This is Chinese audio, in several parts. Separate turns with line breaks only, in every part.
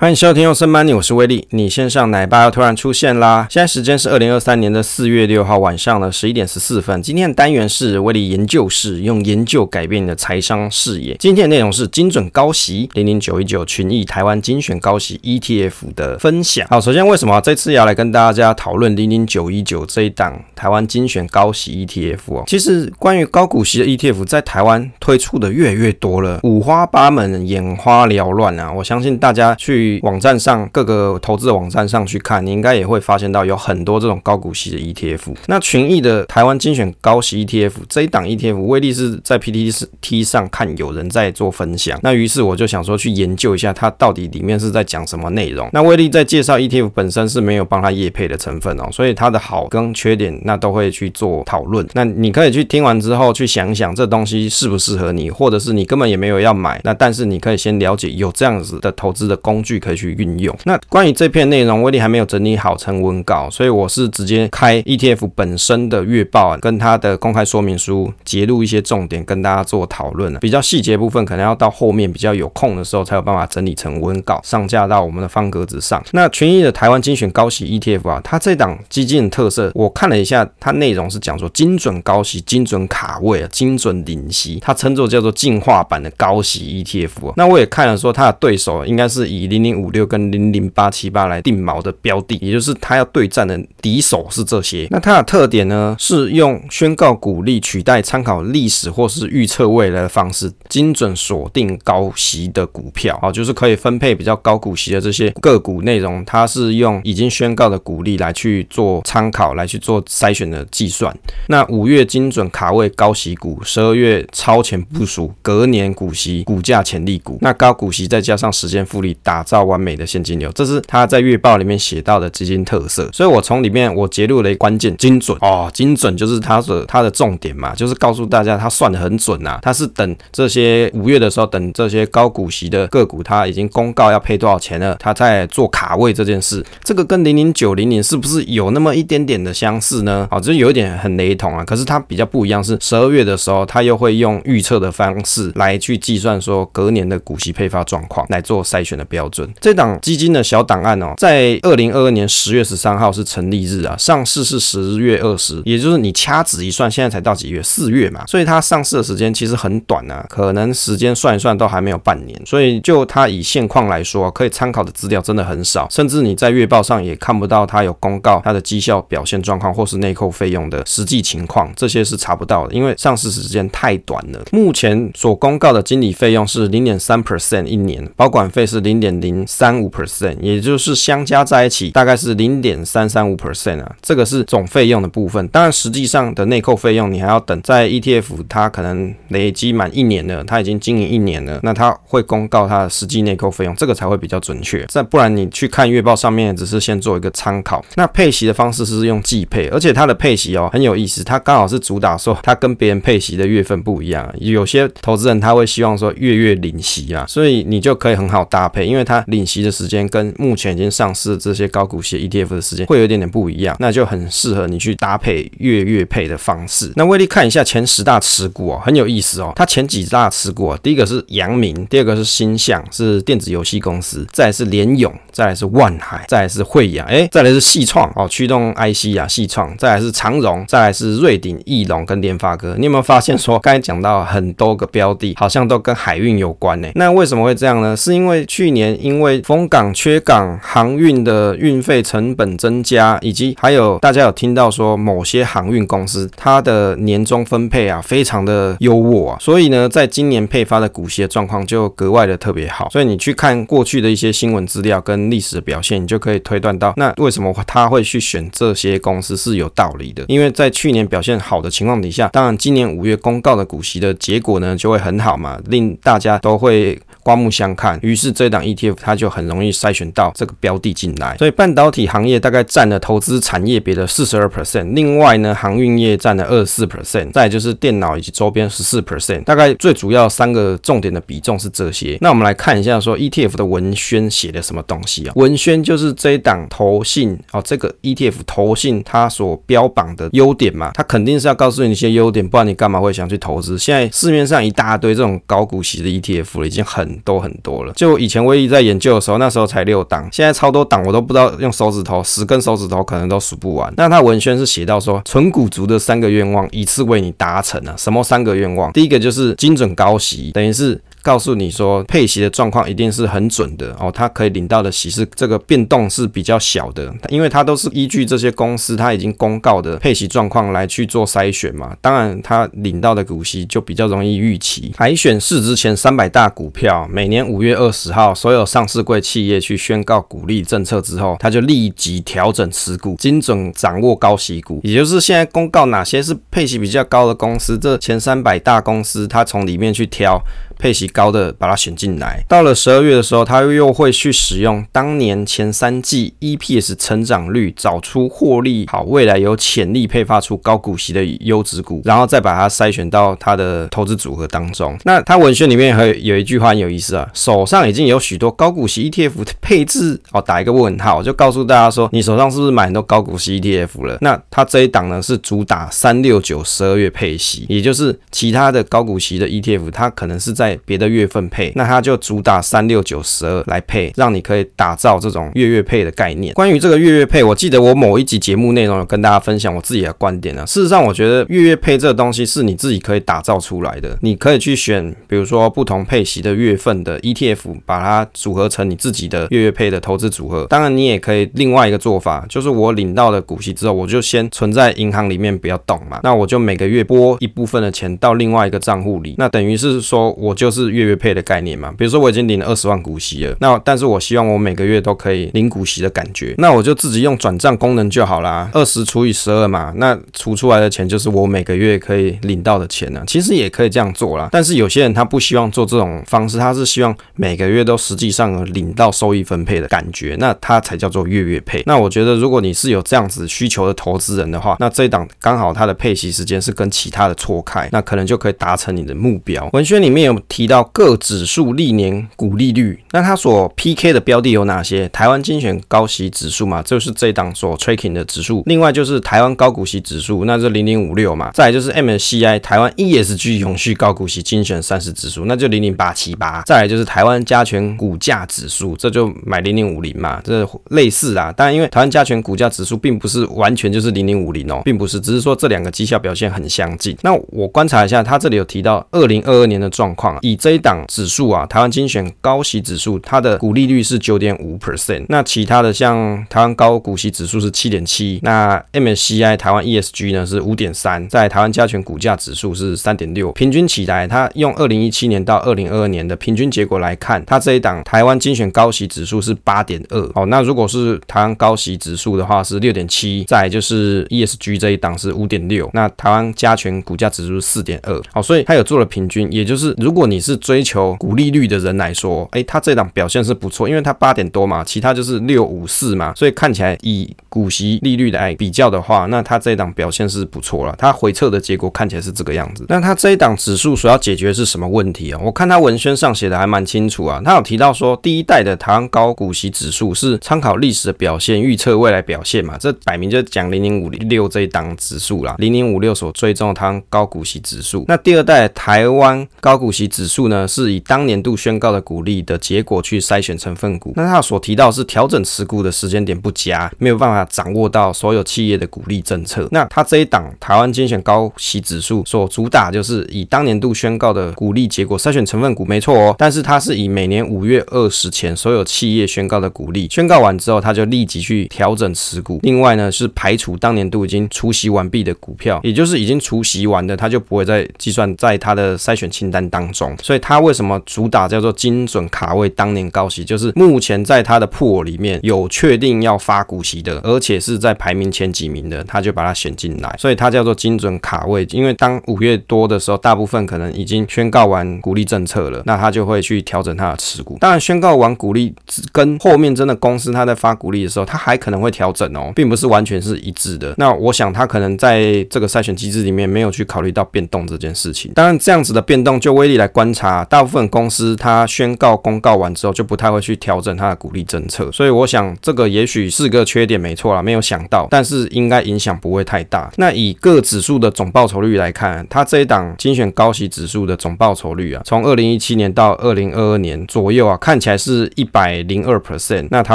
欢迎收听《Awesome Money》，我是威利。你线上奶爸又突然出现啦！现在时间是二零二三年的四月六号晚上的十一点十四分。今天的单元是威利研究室，用研究改变你的财商视野。今天的内容是精准高息零零九一九群益台湾精选高息 ETF 的分享。好，首先为什么这次要来跟大家讨论零零九一九这一档台湾精选高息 ETF 哦？其实关于高股息的 ETF 在台湾推出的越来越多了，五花八门，眼花缭乱啊！我相信大家去。网站上各个投资的网站上去看，你应该也会发现到有很多这种高股息的 ETF。那群益的台湾精选高息 ETF 这一档 ETF，威利是在 PTT 上看有人在做分享，那于是我就想说去研究一下它到底里面是在讲什么内容。那威利在介绍 ETF 本身是没有帮他业配的成分哦，所以它的好跟缺点那都会去做讨论。那你可以去听完之后去想想这东西适不适合你，或者是你根本也没有要买，那但是你可以先了解有这样子的投资的工具。可以去运用。那关于这篇内容，威力还没有整理好成文稿，所以我是直接开 ETF 本身的月报，跟它的公开说明书，截录一些重点跟大家做讨论。比较细节部分，可能要到后面比较有空的时候，才有办法整理成文稿，上架到我们的方格子上。那群益的台湾精选高息 ETF 啊，它这档基金的特色，我看了一下，它内容是讲说精准高息、精准卡位、精准领息，它称作叫做进化版的高息 ETF 啊。那我也看了说，它的对手应该是以零零。零五六跟零零八七八来定锚的标的，也就是他要对战的敌手是这些。那它的特点呢，是用宣告股利取代参考历史或是预测未来的方式，精准锁定高息的股票，好，就是可以分配比较高股息的这些个股内容。它是用已经宣告的股利来去做参考，来去做筛选的计算。那五月精准卡位高息股，十二月超前部署隔年股息股价潜力股。那高股息再加上时间复利，打造。到完美的现金流，这是他在月报里面写到的基金特色，所以我从里面我截录了一关键，精准哦，精准就是他的他的重点嘛，就是告诉大家他算的很准啊，他是等这些五月的时候，等这些高股息的个股，他已经公告要配多少钱了，他在做卡位这件事，这个跟零零九零零是不是有那么一点点的相似呢？哦，这有一点很雷同啊，可是它比较不一样，是十二月的时候，他又会用预测的方式来去计算说隔年的股息配发状况来做筛选的标准。这档基金的小档案哦，在二零二二年十月十三号是成立日啊，上市是十月二十，也就是你掐指一算，现在才到几月？四月嘛，所以它上市的时间其实很短啊，可能时间算一算都还没有半年，所以就它以现况来说，可以参考的资料真的很少，甚至你在月报上也看不到它有公告它的绩效表现状况或是内扣费用的实际情况，这些是查不到的，因为上市时间太短了。目前所公告的经理费用是零点三 percent 一年，保管费是零点零。三五 percent，也就是相加在一起大概是零点三三五 percent 啊，这个是总费用的部分。当然，实际上的内扣费用你还要等，在 ETF 它可能累积满一年了，它已经经营一年了，那它会公告它的实际内扣费用，这个才会比较准确。再不然你去看月报上面，只是先做一个参考。那配息的方式是用季配，而且它的配息哦很有意思，它刚好是主打说它跟别人配息的月份不一样。有些投资人他会希望说月月领息啊，所以你就可以很好搭配，因为它领息的时间跟目前已经上市的这些高股息 ETF 的时间会有一点点不一样，那就很适合你去搭配月月配的方式。那威利看一下前十大持股哦，很有意思哦。它前几大持股啊，第一个是阳明，第二个是星象，是电子游戏公司，再来是联咏，再来是万海，再来是慧洋，哎，再来是细创哦，驱动 IC 啊，细创，再来是长荣，再来是瑞鼎、翼龙跟联发科。你有没有发现说，刚才讲到很多个标的，好像都跟海运有关呢？那为什么会这样呢？是因为去年因为封港缺港，航运的运费成本增加，以及还有大家有听到说某些航运公司它的年终分配啊非常的优渥啊，所以呢，在今年配发的股息的状况就格外的特别好。所以你去看过去的一些新闻资料跟历史的表现，你就可以推断到，那为什么他会去选这些公司是有道理的。因为在去年表现好的情况底下，当然今年五月公告的股息的结果呢就会很好嘛，令大家都会。刮目相看，于是这档 ETF 它就很容易筛选到这个标的进来。所以半导体行业大概占了投资产业别的四十二 percent，另外呢，航运业占了二十四 percent，再就是电脑以及周边十四 percent。大概最主要三个重点的比重是这些。那我们来看一下说 ETF 的文宣写的什么东西啊？文宣就是这一档投信哦，这个 ETF 投信它所标榜的优点嘛，它肯定是要告诉你一些优点，不然你干嘛会想去投资？现在市面上一大堆这种高股息的 ETF 了，已经很。都很多了，就以前我一在研究的时候，那时候才六档，现在超多档，我都不知道用手指头，十根手指头可能都数不完。那他文轩是写到说，纯股族的三个愿望，一次为你达成啊！什么三个愿望？第一个就是精准高息，等于是。告诉你说，配息的状况一定是很准的哦。他可以领到的息是这个变动是比较小的，因为它都是依据这些公司它已经公告的配息状况来去做筛选嘛。当然，他领到的股息就比较容易预期。海选市值前三百大股票，每年五月二十号，所有上市柜企业去宣告股利政策之后，他就立即调整持股，精准掌握高息股，也就是现在公告哪些是配息比较高的公司，这前三百大公司，他从里面去挑。配息高的把它选进来。到了十二月的时候他又会去使用当年前三季 eps 成长率找出获利好未来有潜力配发出高股息的优质股然后再把它筛选到他的投资组合当中。那他文献里面还有一句话很有意思啊手上已经有许多高股息 etf 的配置哦打一个问号就告诉大家说你手上是不是买很多高股息 etf 了？那他这一档呢是主打三六九十二月配息也就是其他的高股息的 etf 它可能是在别的月份配，那它就主打三六九十二来配，让你可以打造这种月月配的概念。关于这个月月配，我记得我某一集节目内容有跟大家分享我自己的观点啊。事实上，我觉得月月配这个东西是你自己可以打造出来的，你可以去选，比如说不同配息的月份的 ETF，把它组合成你自己的月月配的投资组合。当然，你也可以另外一个做法，就是我领到的股息之后，我就先存在银行里面不要动嘛，那我就每个月拨一部分的钱到另外一个账户里，那等于是说我。就是月月配的概念嘛。比如说我已经领了二十万股息了那但是我希望我每个月都可以领股息的感觉。那我就自己用转账功能就好啦二十除以十二嘛那除出来的钱就是我每个月可以领到的钱呢其实也可以这样做啦但是有些人他不希望做这种方式他是希望每个月都实际上领到收益分配的感觉那他才叫做月月配。那我觉得如果你是有这样子需求的投资人的话那这一档刚好他的配息时间是跟其他的错开那可能就可以达成你的目标。文学里面有提到各指数历年股利率那它所 pk 的标的有哪些？台湾精选高息指数嘛就是这档所 tracking 的指数。另外就是台湾高股息指数那是零零五六嘛再来就是 MSCI 台湾 esg 永续高股息精选三十指数那就零零八七八。再来就是台湾加权股价指数这就买零零五零嘛这类似啊当然因为台湾加权股价指数并不是完全就是零零五零哦并不是只是说这两个绩效表现很相近。那我观察一下它这里有提到二零二二年的状况以这一档指数啊，台湾精选高息指数，它的股利率是九点五 percent。那其他的像台湾高股息指数是七点七，那 MSCI 台湾 ESG 呢是五点三，在台湾加权股价指数是三点六。平均起来，它用二零一七年到二零二二年的平均结果来看，它这一档台湾精选高息指数是八点二。好，那如果是台湾高息指数的话是六点七，再就是 ESG 这一档是五点六，那台湾加权股价指数是四点二。好，所以它有做了平均，也就是如果你是追求股利率的人来说，诶、他，它这档表现是不错，因为它八点多嘛，其他就是六五四嘛，所以看起来以股息利率来比较的话，那它这档表现是不错了。它回撤的结果看起来是这个样子。那它这一档指数所要解决的是什么问题啊？我看它文宣上写的还蛮清楚啊，它有提到说第一代的台湾高股息指数是参考历史的表现预测未来表现嘛，这摆明就讲零零五六这一档指数啦，零零五六所追踪的台湾高股息指数。那第二代台湾高股息指数呢是以当年度宣告的股利的结果去筛选成分股。那他所提到是调整持股的时间点不佳没有办法掌握到所有企业的股利政策。那他这一档台湾精选高息指数所主打就是以当年度宣告的股利结果筛选成分股没错哦。但是他是以每年五月二十前所有企业宣告的股利宣告完之后他就立即去调整持股。另外呢是排除当年度已经出席完毕的股票也就是已经出席完的他就不会再计算在他的筛选清单当中。中。所以它为什么主打叫做精准卡位当年高息，就是目前在它的铺里面有确定要发股息的，而且是在排名前几名的，他就把它选进来，所以它叫做精准卡位。因为当五月多的时候，大部分可能已经宣告完鼓励政策了，那他就会去调整他的持股。当然，宣告完鼓励跟后面真的公司他在发鼓励的时候，他还可能会调整哦，并不是完全是一致的。那我想他可能在这个筛选机制里面没有去考虑到变动这件事情。当然，这样子的变动就威力来。观察，大部分公司它宣告公告完之后，就不太会去调整它的股利政策。所以我想这个也许是个缺点，没错啦，没有想到，但是应该影响不会太大。那以各指数的总报酬率来看，它这一档精选高息指数的总报酬率啊，从二零一七年到二零二二年左右啊，看起来是一百零二 percent。那台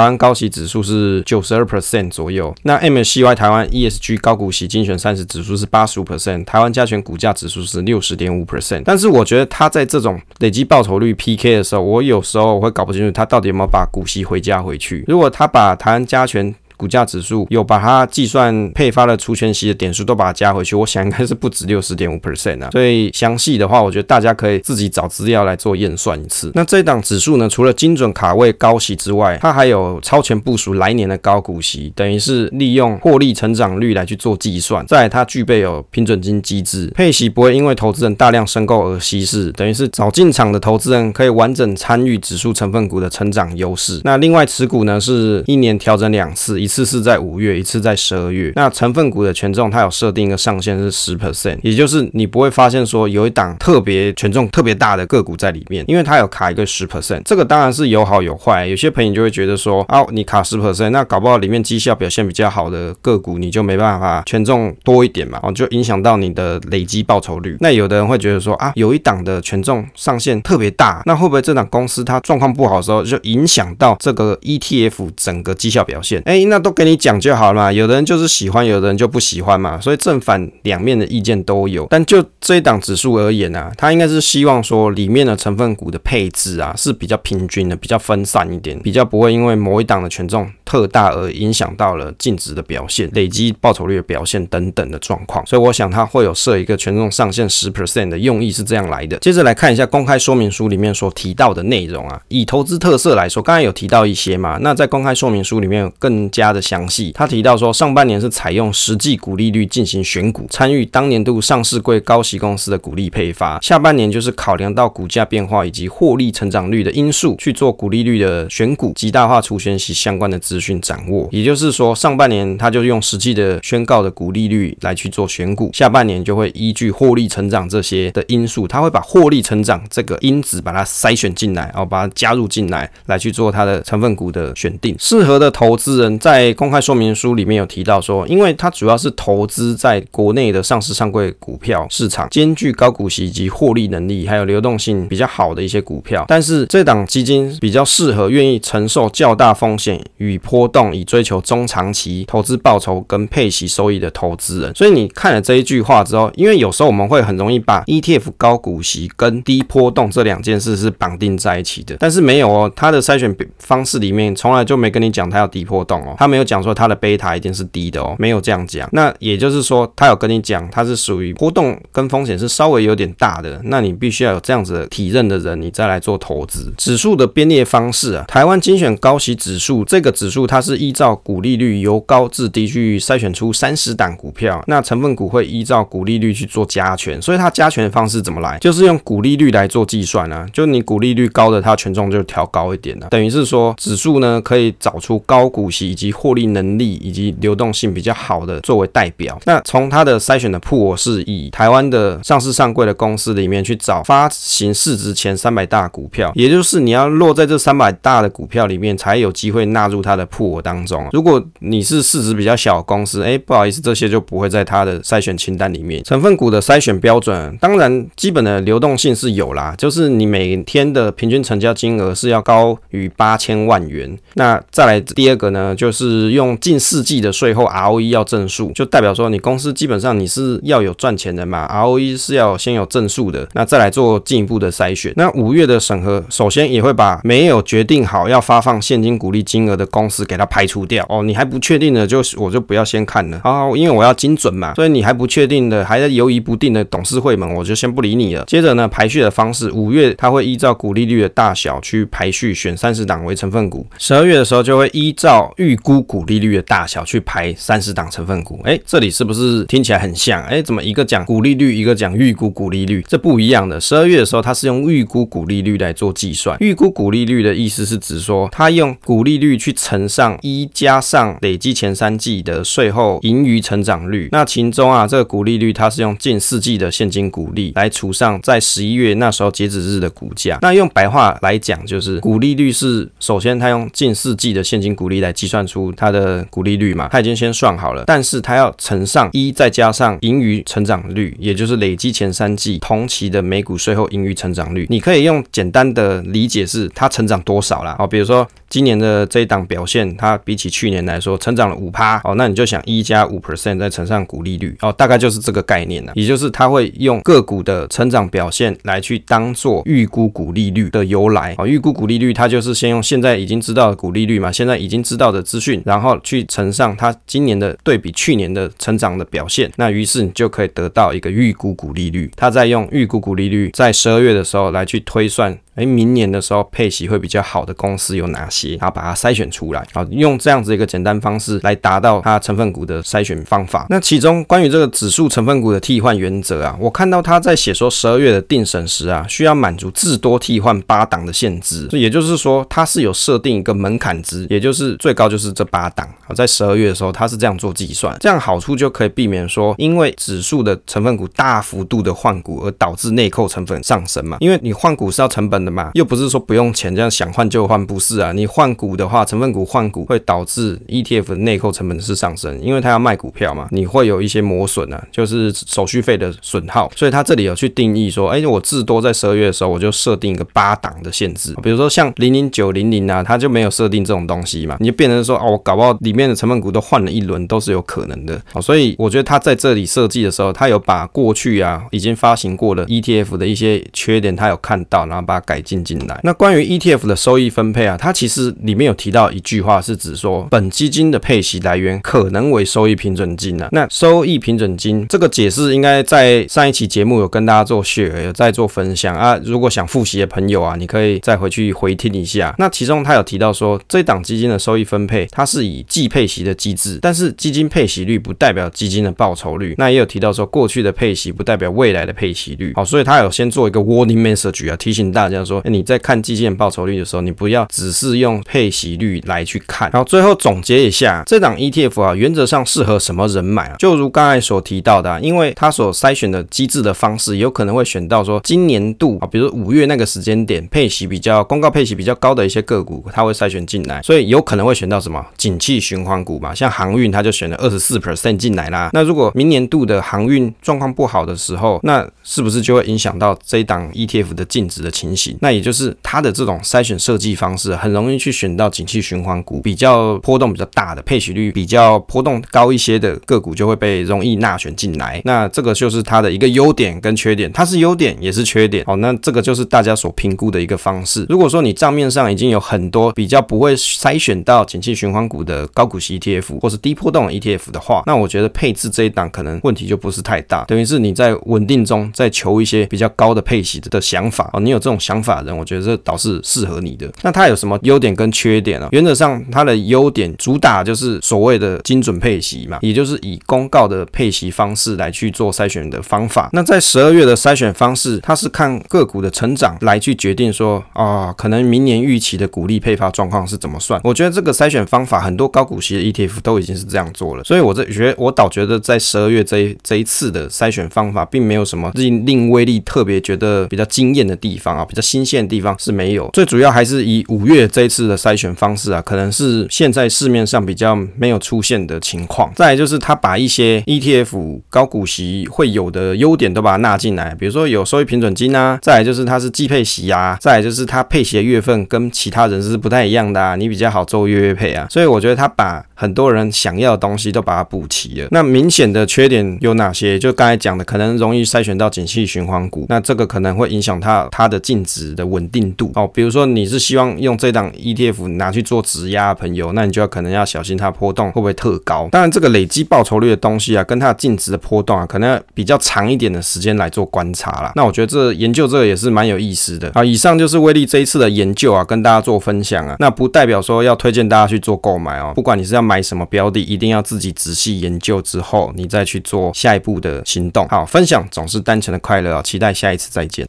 湾高息指数是九十二 percent 左右。那 MSCY 台湾 ESG 高股息精选三十指数是八十五 percent，台湾加权股价指数是六十点五 percent。但是我觉得它在这种累积报酬率 PK 的时候，我有时候我会搞不清楚他到底有没有把股息回家回去。如果他把台湾加权股价指数有把它计算配发的除权息的点数都把它加回去，我想应该是不止六十点五 percent 啊。所以详细的话，我觉得大家可以自己找资料来做验算一次。那这档指数呢，除了精准卡位高息之外，它还有超前部署来年的高股息，等于是利用获利成长率来去做计算。再来，它具备有平准金机制，配息不会因为投资人大量申购而稀释，等于是早进场的投资人可以完整参与指数成分股的成长优势。那另外持股呢，是一年调整两次。一次是在五月，一次在十二月。那成分股的权重它有设定一个上限是十 percent，也就是你不会发现说有一档特别权重特别大的个股在里面，因为它有卡一个十 percent。这个当然是有好有坏，有些朋友就会觉得说啊，你卡十 percent，那搞不好里面绩效表现比较好的个股你就没办法权重多一点嘛，哦，就影响到你的累积报酬率。那有的人会觉得说啊，有一档的权重上限特别大，那会不会这档公司它状况不好的时候就影响到这个 ETF 整个绩效表现？哎，那那都给你讲就好了嘛。有的人就是喜欢，有的人就不喜欢嘛。所以正反两面的意见都有。但就这一档指数而言啊，它应该是希望说里面的成分股的配置啊是比较平均的，比较分散一点，比较不会因为某一档的权重特大而影响到了净值的表现、累积报酬率的表现等等的状况。所以我想它会有设一个权重上限十 percent 的用意是这样来的。接着来看一下公开说明书里面所提到的内容啊，以投资特色来说，刚才有提到一些嘛，那在公开说明书里面有更加的详细。他提到说，上半年是采用实际股利率进行选股，参与当年度上市柜高息公司的股利配发；下半年就是考量到股价变化以及获利成长率的因素去做股利率的选股，极大化除权息相关的资讯掌握。也就是说，上半年他就用实际的宣告的股利率来去做选股，下半年就会依据获利成长这些的因素，他会把获利成长这个因子把它筛选进来，然后把它加入进来，来去做它的成分股的选定。适合的投资人在在公开说明书里面有提到说，因为它主要是投资在国内的上市上柜股票市场，兼具高股息以及获利能力，还有流动性比较好的一些股票。但是这档基金比较适合愿意承受较大风险与波动，以追求中长期投资报酬跟配息收益的投资人。所以你看了这一句话之后，因为有时候我们会很容易把 ETF 高股息跟低波动这两件事是绑定在一起的，但是没有哦，它的筛选方式里面从来就没跟你讲它要低波动哦，他没有讲说他的贝塔一定是低的哦，没有这样讲。那也就是说，他有跟你讲，它是属于波动跟风险是稍微有点大的。那你必须要有这样子的体认的人，你再来做投资。指数的编列方式啊，台湾精选高息指数这个指数，它是依照股利率由高至低去筛选出三十档股票，那成分股会依照股利率去做加权。所以它加权的方式怎么来？就是用股利率来做计算啊。就你股利率高的，它权重就调高一点了。等于是说，指数呢可以找出高股息以及获利能力以及流动性比较好的作为代表。那从它的筛选的铺，我是以台湾的上市上柜的公司里面去找发行市值前三百大股票，也就是你要落在这三百大的股票里面，才有机会纳入它的铺我当中。如果你是市值比较小的公司，哎，不好意思，这些就不会在它的筛选清单里面。成分股的筛选标准，当然基本的流动性是有啦，就是你每天的平均成交金额是要高于八千万元。那再来第二个呢，就是是用近四季的税后 ROE 要正数，就代表说你公司基本上你是要有赚钱的嘛，ROE 是要先有正数的，那再来做进一步的筛选。那五月的审核，首先也会把没有决定好要发放现金股利金额的公司给它排除掉哦。你还不确定的，就我就不要先看了啊，因为我要精准嘛，所以你还不确定的，还在犹疑不定的董事会们，我就先不理你了。接着呢，排序的方式，五月它会依照股利率的大小去排序，选三十档为成分股。十二月的时候就会依照预估股利率的大小去排三十档成分股。哎，这里是不是听起来很像？哎，怎么一个讲股利率，一个讲预估股利率，这不一样的。十二月的时候，它是用预估股利率来做计算。预估股利率的意思是指说，它用股利率去乘上一加上累积前三季的税后盈余成长率。那其中啊，这个股利率它是用近四季的现金股利来除上在十一月那时候截止日的股价。那用白话来讲，就是股利率是首先它用近四季的现金股利来计算出出它的股利率嘛，它已经先算好了，但是它要乘上一再加上盈余成长率，也就是累积前三季同期的每股税后盈余成长率。你可以用简单的理解是它成长多少啦。哦，比如说今年的这一档表现，它比起去年来说成长了五趴，哦，那你就想一加五 percent 再乘上股利率，哦，大概就是这个概念了，也就是它会用个股的成长表现来去当做预估股利率的由来，哦，预估股利率它就是先用现在已经知道的股利率嘛，现在已经知道的资讯，然后去乘上它今年的对比去年的成长的表现，那于是你就可以得到一个预估股利率，它再用预估股利率在十二月的时候来去推算。哎，明年的时候配息会比较好的公司有哪些？然后把它筛选出来，好，用这样子一个简单方式来达到它成分股的筛选方法。那其中关于这个指数成分股的替换原则啊，我看到他在写说十二月的定审时啊，需要满足至多替换八档的限制，也就是说它是有设定一个门槛值，也就是最高就是这八档。好，在十二月的时候，它是这样做计算，这样好处就可以避免说因为指数的成分股大幅度的换股而导致内扣成本上升嘛，因为你换股是要成本的嘛，又不是说不用钱，这样想换就换，不是啊？你换股的话，成分股换股会导致 ETF 的内扣成本是上升，因为它要卖股票嘛，你会有一些磨损啊，就是手续费的损耗。所以它这里有去定义说，哎，我至多在十二月的时候，我就设定一个八档的限制，比如说像零零九零零啊，它就没有设定这种东西嘛，你就变成说，哦，我搞不好里面的成分股都换了一轮，都是有可能的。所以我觉得它在这里设计的时候，它有把过去啊已经发行过的 ETF 的一些缺点，它有看到，然后把它改改进进来。那关于 ETF 的收益分配啊，它其实里面有提到一句话，是指说本基金的配息来源可能为收益平准金啊。那收益平准金这个解释应该在上一期节目有跟大家做 share，有在做分享啊。如果想复习的朋友啊，你可以再回去回听一下。那其中他有提到说，这档基金的收益分配它是以季配息的机制，但是基金配息率不代表基金的报酬率。那也有提到说，过去的配息不代表未来的配息率。好，所以他有先做一个 warning message 啊，提醒大家说，你。在看基金报酬率的时候，你不要只是用配息率来去看。然后最后总结一下，这档 ETF 啊，原则上适合什么人买啊？就如刚才所提到的啊，因为它所筛选的机制的方式，有可能会选到说今年度啊，比如五月那个时间点配息比较公告配息比较高的一些个股，它会筛选进来，所以有可能会选到什么景气循环股嘛，像航运，它就选了二十四 percent 进来啦。那如果明年度的航运状况不好的时候，那是不是就会影响到这一档 ETF 的净值的情形？那也就是。它的这种筛选设计方式，很容易去选到景气循环股，比较波动比较大的，配息率比较波动高一些的个股就会被容易纳选进来。那这个就是它的一个优点跟缺点，它是优点也是缺点。好，那这个就是大家所评估的一个方式。如果说你账面上已经有很多比较不会筛选到景气循环股的高股息 ETF 或是低波动的 ETF 的话，那我觉得配置这一档可能问题就不是太大。等于是你在稳定中在求一些比较高的配息的想法哦，你有这种想法的人，我。觉得这倒是适合你的。那它有什么优点跟缺点呢？原则上，它的优点主打就是所谓的精准配息嘛，也就是以公告的配息方式来去做筛选的方法。那在十二月的筛选方式，它是看个股的成长来去决定说啊，可能明年预期的股利配发状况是怎么算。我觉得这个筛选方法很多高股息的 ETF 都已经是这样做了，所以我这觉得我倒觉得在十二月这这一次的筛选方法，并没有什么令令威力特别觉得比较惊艳的地方啊，比较新鲜的地方。是没有，最主要还是以五月这一次的筛选方式啊，可能是现在市面上比较没有出现的情况。再来就是他把一些 ETF 高股息会有的优点都把它纳进来，比如说有收益平准金啊，再来就是它是季配息啊，再来就是它配息的月份跟其他人是不太一样的啊，你比较好做月月配啊，所以我觉得他把很多人想要的东西都把它补齐了。那明显的缺点有哪些？就刚才讲的，可能容易筛选到景气循环股，那这个可能会影响它它的净值值的稳定度哦，比如说你是希望用这档 ETF 拿去做质押的朋友，那你就要可能要小心它波动会不会特高。当然，这个累积报酬率的东西啊，跟它的净值的波动啊，可能要比较长一点的时间来做观察啦。那我觉得这研究这个也是蛮有意思的啊。以上就是威力这一次的研究啊，跟大家做分享啊。那不代表说要推荐大家去做购买哦。不管你是要买什么标的，一定要自己仔细研究之后，你再去做下一步的行动。好，分享总是单纯的快乐啊，期待下一次再见。